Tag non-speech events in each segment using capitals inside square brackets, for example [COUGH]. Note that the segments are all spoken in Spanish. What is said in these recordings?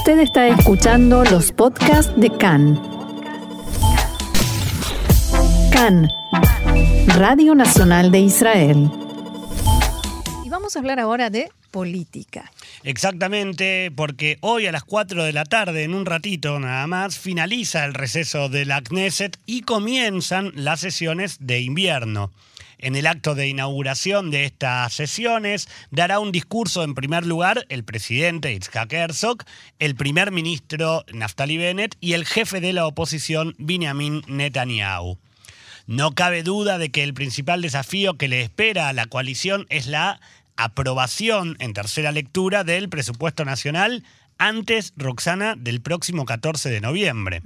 Usted está escuchando los podcasts de CAN. CAN, Radio Nacional de Israel. Y vamos a hablar ahora de política. Exactamente, porque hoy a las 4 de la tarde, en un ratito nada más, finaliza el receso de la Knesset y comienzan las sesiones de invierno. En el acto de inauguración de estas sesiones dará un discurso en primer lugar el presidente Itzhak Herzog, el primer ministro Naftali Bennett y el jefe de la oposición Benjamin Netanyahu. No cabe duda de que el principal desafío que le espera a la coalición es la aprobación en tercera lectura del presupuesto nacional antes, Roxana, del próximo 14 de noviembre.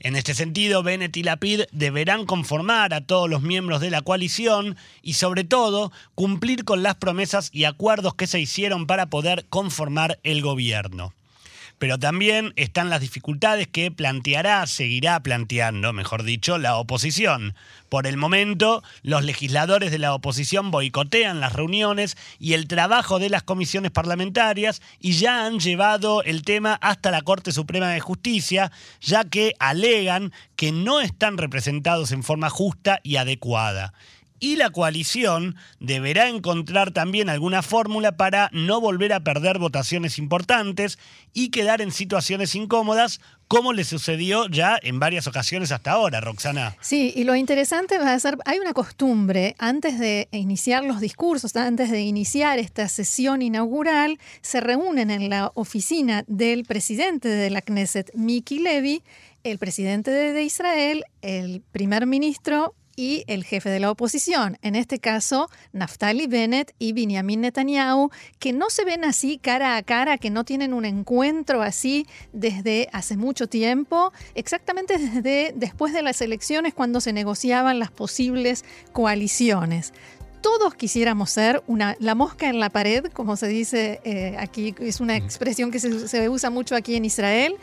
En este sentido, Bennett y Lapid deberán conformar a todos los miembros de la coalición y, sobre todo, cumplir con las promesas y acuerdos que se hicieron para poder conformar el gobierno pero también están las dificultades que planteará, seguirá planteando, mejor dicho, la oposición. Por el momento, los legisladores de la oposición boicotean las reuniones y el trabajo de las comisiones parlamentarias y ya han llevado el tema hasta la Corte Suprema de Justicia, ya que alegan que no están representados en forma justa y adecuada y la coalición deberá encontrar también alguna fórmula para no volver a perder votaciones importantes y quedar en situaciones incómodas como le sucedió ya en varias ocasiones hasta ahora, Roxana. Sí, y lo interesante va a ser, hay una costumbre, antes de iniciar los discursos, antes de iniciar esta sesión inaugural, se reúnen en la oficina del presidente de la Knesset, Miki Levy, el presidente de Israel, el primer ministro y el jefe de la oposición, en este caso Naftali Bennett y Benjamin Netanyahu, que no se ven así cara a cara, que no tienen un encuentro así desde hace mucho tiempo, exactamente desde después de las elecciones cuando se negociaban las posibles coaliciones. Todos quisiéramos ser una, la mosca en la pared, como se dice eh, aquí, es una expresión que se, se, usa mucho aquí en Israel,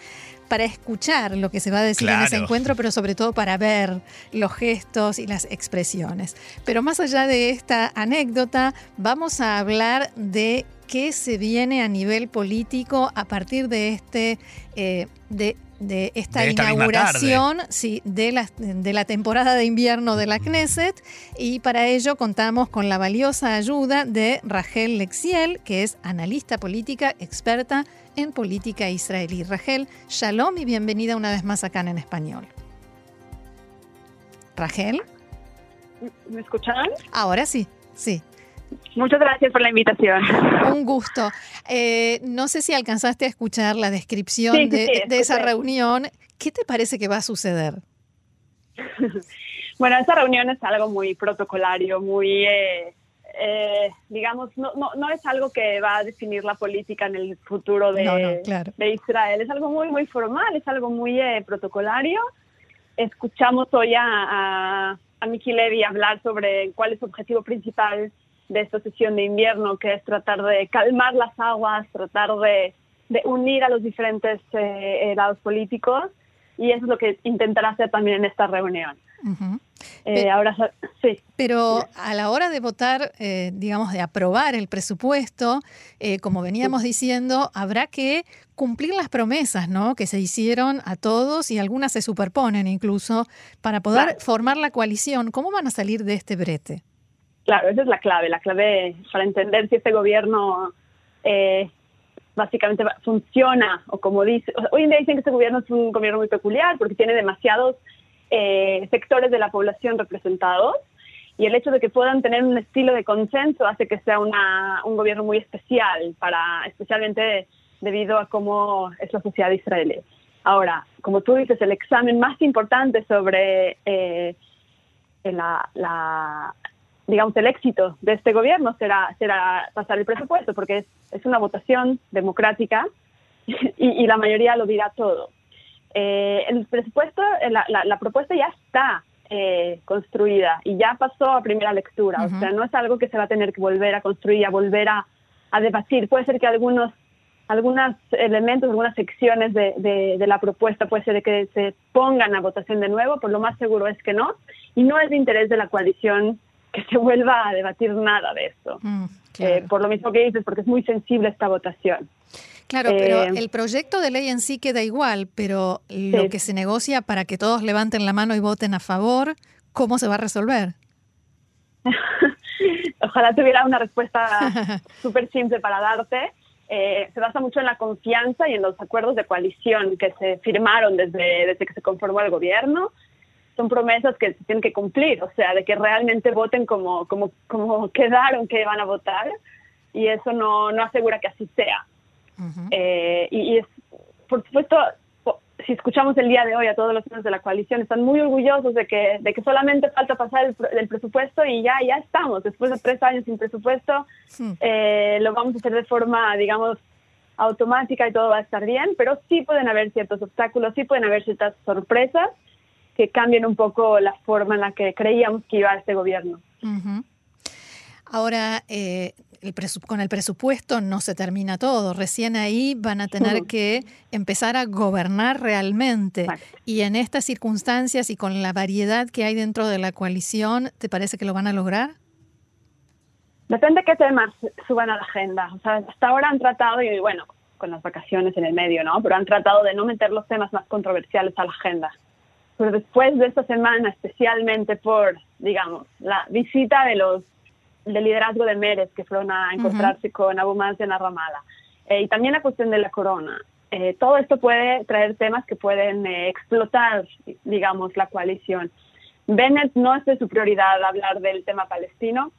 para escuchar lo que se va a decir en ese encuentro, pero sobre todo para ver los gestos y las expresiones. Pero más allá de esta anécdota, vamos a hablar de qué se viene a nivel político a partir de este eh, de de esta, inauguración sí, de, la, de la temporada de invierno de la Knesset y para ello contamos con la valiosa ayuda de Rachel Lexiel, que es analista política experta en política israelí. Rachel, shalom y bienvenida una vez más acá en español. Rachel. ¿Me escuchan? Ahora sí, sí. Muchas gracias por la invitación. Un gusto. Eh, no sé si alcanzaste a escuchar la descripción de, esa reunión. ¿Qué te parece que va a suceder? [LAUGHS] bueno, esa reunión es algo muy protocolario, muy, eh, eh, digamos, no, no, no, es algo que va a definir la política en el futuro de, de Israel. Es algo muy, muy formal, es algo muy protocolario. Escuchamos hoy a, a, a Miki Levy hablar sobre cuál es su objetivo principal de esta sesión de invierno, que es tratar de calmar las aguas, tratar de, unir a los diferentes eh, lados políticos, y eso es lo que intentará hacer también en esta reunión. Eh, ahora sí. Pero a la hora de votar, eh, digamos, de aprobar el presupuesto, como veníamos diciendo, habrá que cumplir las promesas, ¿no? Que se hicieron a todos y algunas se superponen incluso para poder formar la coalición. ¿Cómo van a salir de este brete? Claro, esa es la clave, la clave para entender si este gobierno eh, básicamente funciona o como dice, hoy en día dicen que este gobierno es un gobierno muy peculiar porque tiene demasiados eh, sectores de la población representados y el hecho de que puedan tener un estilo de consenso hace que sea una, un gobierno muy especial para especialmente debido a cómo es la sociedad israelí. Ahora, como tú dices, el examen más importante sobre eh, la, digamos, el éxito de este gobierno será, será pasar el presupuesto, porque es, es una votación democrática [LAUGHS] y, la mayoría lo dirá todo. Eh, el presupuesto, la, la, propuesta ya está eh, construida y ya pasó a primera lectura, o sea, no es algo que se va a tener que volver a construir, a volver a, a debatir. Puede ser que algunos algunos elementos, algunas secciones de, de, la propuesta puede ser que se pongan a votación de nuevo, pero lo más seguro es que no. Y no es de interés de la coalición que se vuelva a debatir nada de esto. Mm, eh, por lo mismo que dices, porque es muy sensible esta votación. Claro, pero eh, el proyecto de ley en sí queda igual, pero lo que se negocia para que todos levanten la mano y voten a favor, ¿cómo se va a resolver? [LAUGHS] Ojalá tuviera una respuesta [LAUGHS] súper simple para darte. Eh, se basa mucho en la confianza y en los acuerdos de coalición que se firmaron desde, desde que se conformó el gobierno. Son promesas que se tienen que cumplir, o sea, de que realmente voten como, como, como [LAUGHS] quedaron que van a votar y eso no, no asegura que así sea. Eh, y, es, por supuesto, si escuchamos el día de hoy a todos los miembros de la coalición, están muy orgullosos de que, de que solamente falta pasar el, presupuesto y ya, ya estamos. Después de tres años sin presupuesto, eh, lo vamos a hacer de forma, digamos, automática y todo va a estar bien, pero sí pueden haber ciertos obstáculos, sí pueden haber ciertas sorpresas que cambien un poco la forma en la que creíamos que iba este gobierno. Ahora, eh, con el presupuesto no se termina todo. Recién ahí van a tener que empezar a gobernar realmente. Y en estas circunstancias y con la variedad que hay dentro de la coalición, ¿te parece que lo van a lograr? Depende qué temas suban a la agenda. O sea, hasta ahora han tratado, y bueno, con las vacaciones en el medio, ¿no? Pero han tratado de no meter los temas más controversiales a la agenda. Pero después de esta semana, especialmente por, digamos, la visita de los del liderazgo de Mérez, que fueron a encontrarse con Abu Mazen en la Ramala. Eh, y también la cuestión de la corona. Eh, todo esto puede traer temas que pueden eh, explotar, digamos, la coalición. Bennett no es de su prioridad hablar del tema palestino.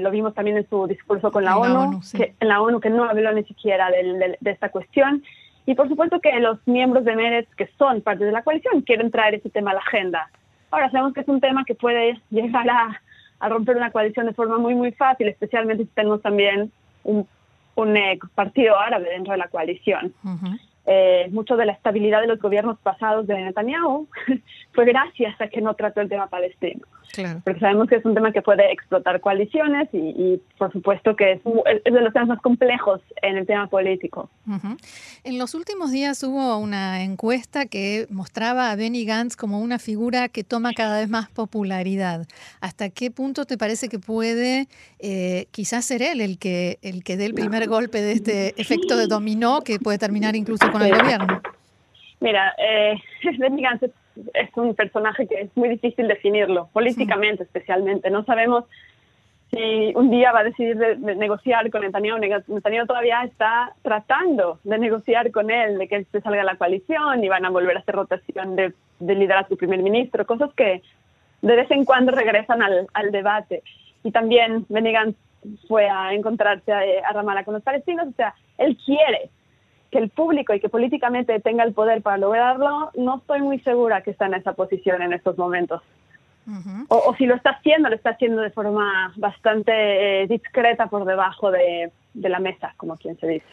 lo vimos también en su discurso con la, ONU, que, en la ONU que no habló ni siquiera de esta cuestión. Y por supuesto que los miembros de Meretz, que son parte de la coalición, quieren traer ese tema a la agenda. Ahora sabemos que es un tema que puede llegar a, romper una coalición de forma muy, muy fácil, especialmente si tenemos también un, un eh, partido árabe dentro de la coalición. Eh, mucho de la estabilidad de los gobiernos pasados de Netanyahu [LAUGHS] fue gracias a que no trató el tema palestino. Porque sabemos que es un tema que puede explotar coaliciones y, por supuesto que es, de los temas más complejos en el tema político. En los últimos días hubo una encuesta que mostraba a Benny Gantz como una figura que toma cada vez más popularidad. ¿Hasta qué punto te parece que puede eh, quizás ser él el que, el que dé el primer golpe de este efecto de dominó que puede terminar incluso con el gobierno? Mira, eh, [LAUGHS] es un personaje que es muy difícil definirlo, políticamente especialmente. No sabemos si un día va a decidir negociar con Netanyahu. Netanyahu todavía está tratando de negociar con él, de que se salga la coalición y van a volver a hacer rotación de, de liderazgo primer ministro, cosas que de vez en cuando regresan al, al debate. Y también Benny fue a encontrarse a, a Ramallah con los palestinos, o sea, él quiere que el público y que políticamente tenga el poder para lograrlo, no estoy muy segura que está en esa posición en estos momentos. o, si lo está haciendo, lo está haciendo de forma bastante eh, discreta por debajo de, la mesa, como quien se dice.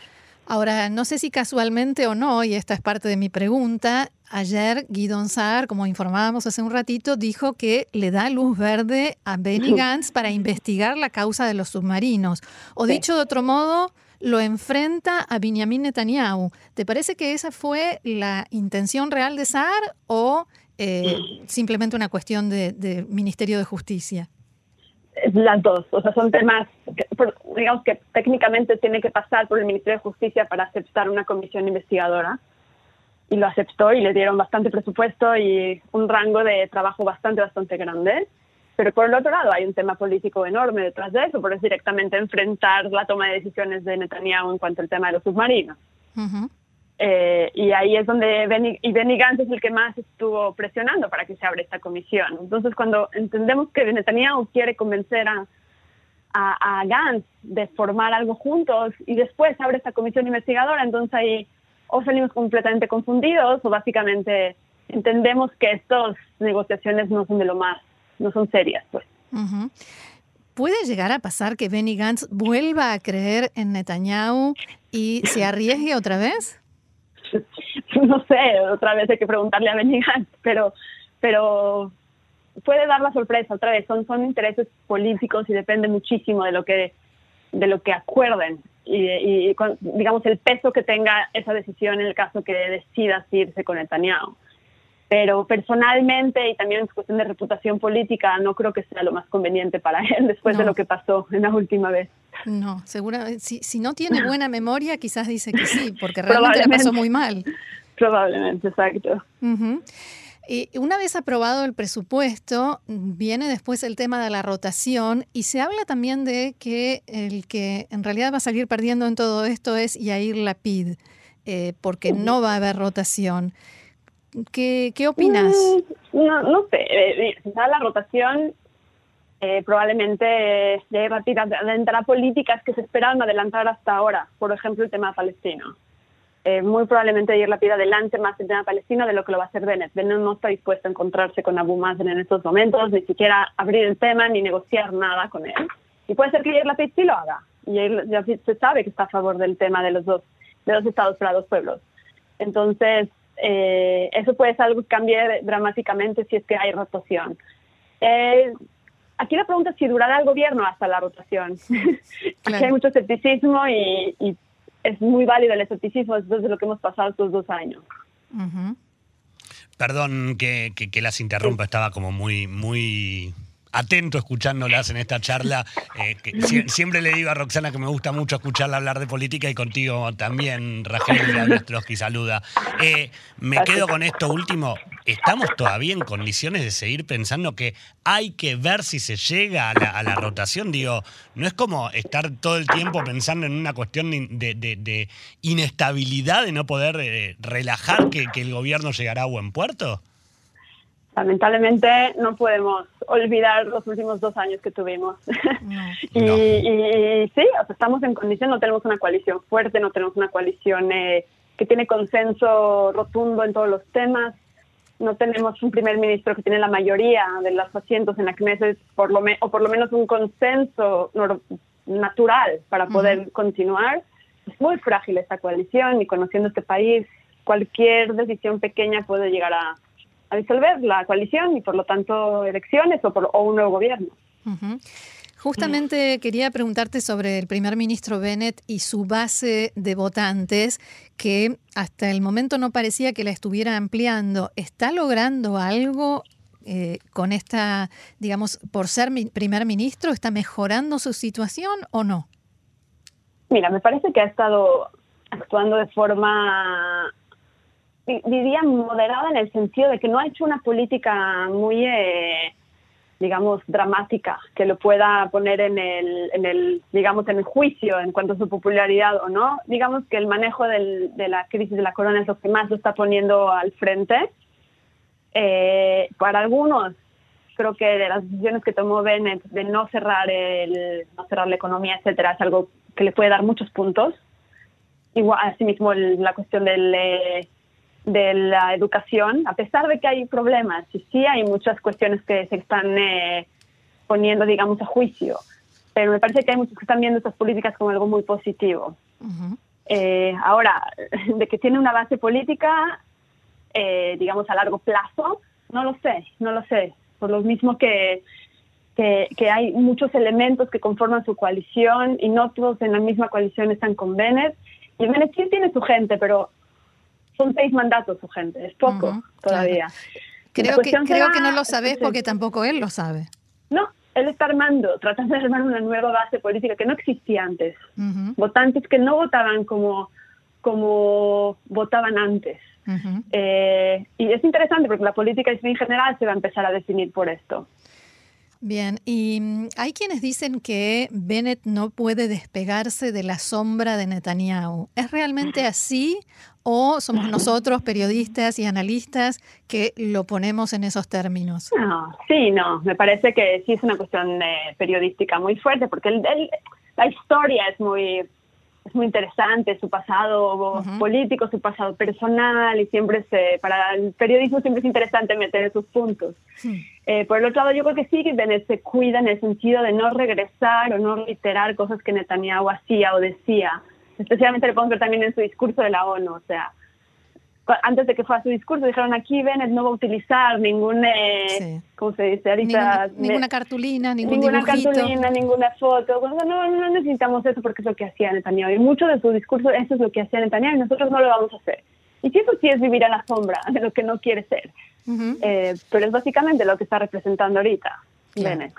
Ahora, no sé si casualmente o no, y esta es parte de mi pregunta, ayer Guidon Saar, como informábamos hace un ratito, dijo que le da luz verde a Benny Gantz para investigar la causa de los submarinos. O dicho de otro modo, lo enfrenta a Benjamin Netanyahu. ¿Te parece que esa fue la intención real de Saar o eh, simplemente una cuestión de, Ministerio de Justicia? Las dos, o sea, son temas, digamos que técnicamente tiene que pasar por el Ministerio de Justicia para aceptar una comisión investigadora y lo aceptó y le dieron bastante presupuesto y un rango de trabajo bastante, bastante grande. Pero por el otro lado hay un tema político enorme detrás de eso, por es directamente enfrentar la toma de decisiones de Netanyahu en cuanto al tema de los submarinos. Eh, y ahí es donde Benny, y Benny Gantz es el que más estuvo presionando para que se abra esta comisión. Entonces, cuando entendemos que Netanyahu quiere convencer a, a, a Gantz de formar algo juntos y después abre esta comisión investigadora, entonces ahí o salimos completamente confundidos o básicamente entendemos que estas negociaciones no son de lo más no son serias, pues. ¿Puede llegar a pasar que Benny Gantz vuelva a creer en Netanyahu y se arriesgue otra vez? [LAUGHS] No sé, otra vez hay que preguntarle a Benny Gantz, pero, pero puede dar la sorpresa otra vez. Son, son intereses políticos y depende muchísimo de lo que, de lo que acuerden y, y, digamos el peso que tenga esa decisión en el caso que decidas irse con Netanyahu. Pero personalmente y también en cuestión de reputación política no creo que sea lo más conveniente para [LAUGHS] él después de lo que pasó en la última vez. No, seguramente, si, si no tiene [LAUGHS] buena memoria, quizás dice que sí, porque realmente la pasó muy mal. [LAUGHS] Probablemente, exacto. Y una vez aprobado el presupuesto, viene después el tema de la rotación y se habla también de que el que en realidad va a salir perdiendo en todo esto es Yair Lapid, eh, porque no va a haber rotación. ¿Qué, qué opinas? Mm, no, no sé, eh, si la rotación, eh, probablemente Yair Lapid adelantará políticas que se esperaban adelantar hasta ahora, por ejemplo el tema palestino. Eh, muy probablemente la Lapid adelante más el tema palestino de lo que lo va a hacer Bennett. Bennett no está dispuesto a encontrarse con Abu Mazen en estos momentos, ni siquiera abrir el tema ni negociar nada con él. Y puede ser que Yair Lapid sí lo haga. Y ya se sabe que está a favor del tema de los dos, de los estados para dos pueblos. Entonces, eh, eso puede ser algo que cambie dramáticamente si es que hay rotación. Eh, aquí la pregunta es si durará el gobierno hasta la rotación. [LAUGHS] aquí hay mucho escepticismo y, y es muy válido el escepticismo después de lo que hemos pasado estos dos años. Perdón que, que, las interrumpa, estaba como muy, muy atento escuchándolas en esta charla. Eh, siempre le digo a Roxana que me gusta mucho escucharla hablar de política y contigo también, Rachel Trotsky saluda. Eh, me quedo con esto último. ¿Estamos todavía en condiciones de seguir pensando que hay que ver si se llega a la, rotación? Digo, ¿no es como estar todo el tiempo pensando en una cuestión de, inestabilidad, de no poder eh, relajar que el gobierno llegará a buen puerto? Lamentablemente no podemos olvidar los últimos dos años que tuvimos. [LAUGHS] y, sí, estamos en condición, no tenemos una coalición fuerte, no tenemos una coalición eh, que tiene consenso rotundo en todos los temas, no tenemos un primer ministro que tiene la mayoría de los asientos en la Knesset, por lo o por lo menos un consenso natural para poder continuar. Es muy frágil esta coalición y conociendo este país, cualquier decisión pequeña puede llegar a a disolver la coalición y por lo tanto elecciones o, por, un nuevo gobierno. Justamente quería preguntarte sobre el primer ministro Bennett y su base de votantes, que hasta el momento no parecía que la estuviera ampliando. ¿Está logrando algo eh, con esta, digamos, por ser primer ministro? ¿Está mejorando su situación o no? Mira, me parece que ha estado actuando de forma diría moderada en el sentido de que no ha hecho una política muy, eh, digamos, dramática que lo pueda poner en el, en el, digamos, en el juicio en cuanto a su popularidad o no. Digamos que el manejo del, de la crisis de la corona es lo que más lo está poniendo al frente. Eh, para algunos, creo que de las decisiones que tomó Bennett de no cerrar el, no cerrar la economía, etcétera, es algo que le puede dar muchos puntos. Igual, asimismo, la cuestión del eh, de la educación, a pesar de que hay problemas, y sí hay muchas cuestiones que se están eh, poniendo, digamos, a juicio, pero me parece que hay muchos que están viendo estas políticas como algo muy positivo. Eh, ahora, [LAUGHS] de que tiene una base política, eh, digamos, a largo plazo, no lo sé, no lo sé. Por lo mismo que, que, que, hay muchos elementos que conforman su coalición y no todos en la misma coalición están con Bennett. Y Bennett sí tiene su gente, pero son seis mandatos su gente, es poco todavía. Creo, que, creo que no lo sabes porque tampoco él lo sabe. No, él está armando, tratando de armar una nueva base política que no existía antes. Votantes que no votaban como, como votaban antes. Eh, y es interesante porque la política en general se va a empezar a definir por esto. Bien, y mm, hay quienes dicen que Bennett no puede despegarse de la sombra de Netanyahu. ¿Es realmente así o somos nosotros, periodistas y analistas, que lo ponemos en esos términos? No, sí, no, me parece que sí es una cuestión periodística muy fuerte porque la historia es muy es muy interesante su pasado político, su pasado personal y siempre se, para el periodismo siempre es interesante meter esos puntos. Eh, por el otro lado, yo creo que sí que Bennett se cuida en el sentido de no regresar o no reiterar cosas que Netanyahu hacía o decía. Especialmente lo podemos ver también en su discurso de la ONU, o sea, antes de que fuera su discurso, dijeron aquí Bennett no va a utilizar ningún, eh, ¿cómo se dice? ninguna, cartulina, ningún ninguna cartulina, ninguna foto. no, no necesitamos eso porque es lo que hacía Netanyahu. Y mucho de su discurso, eso es lo que hacía Netanyahu y nosotros no lo vamos a hacer. Y si eso sí es vivir a la sombra de lo que no quiere ser. eh, pero es básicamente lo que está representando ahorita Bennett.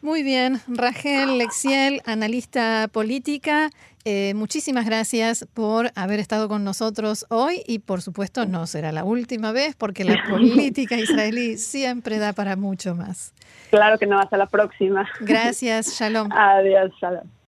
Muy bien, Rachel Lexiel, analista política, eh, muchísimas gracias por haber estado con nosotros hoy y por supuesto no será la última vez porque la [LAUGHS] política israelí siempre da para mucho más. Claro que no, hasta la próxima. Gracias, shalom. Adiós, shalom.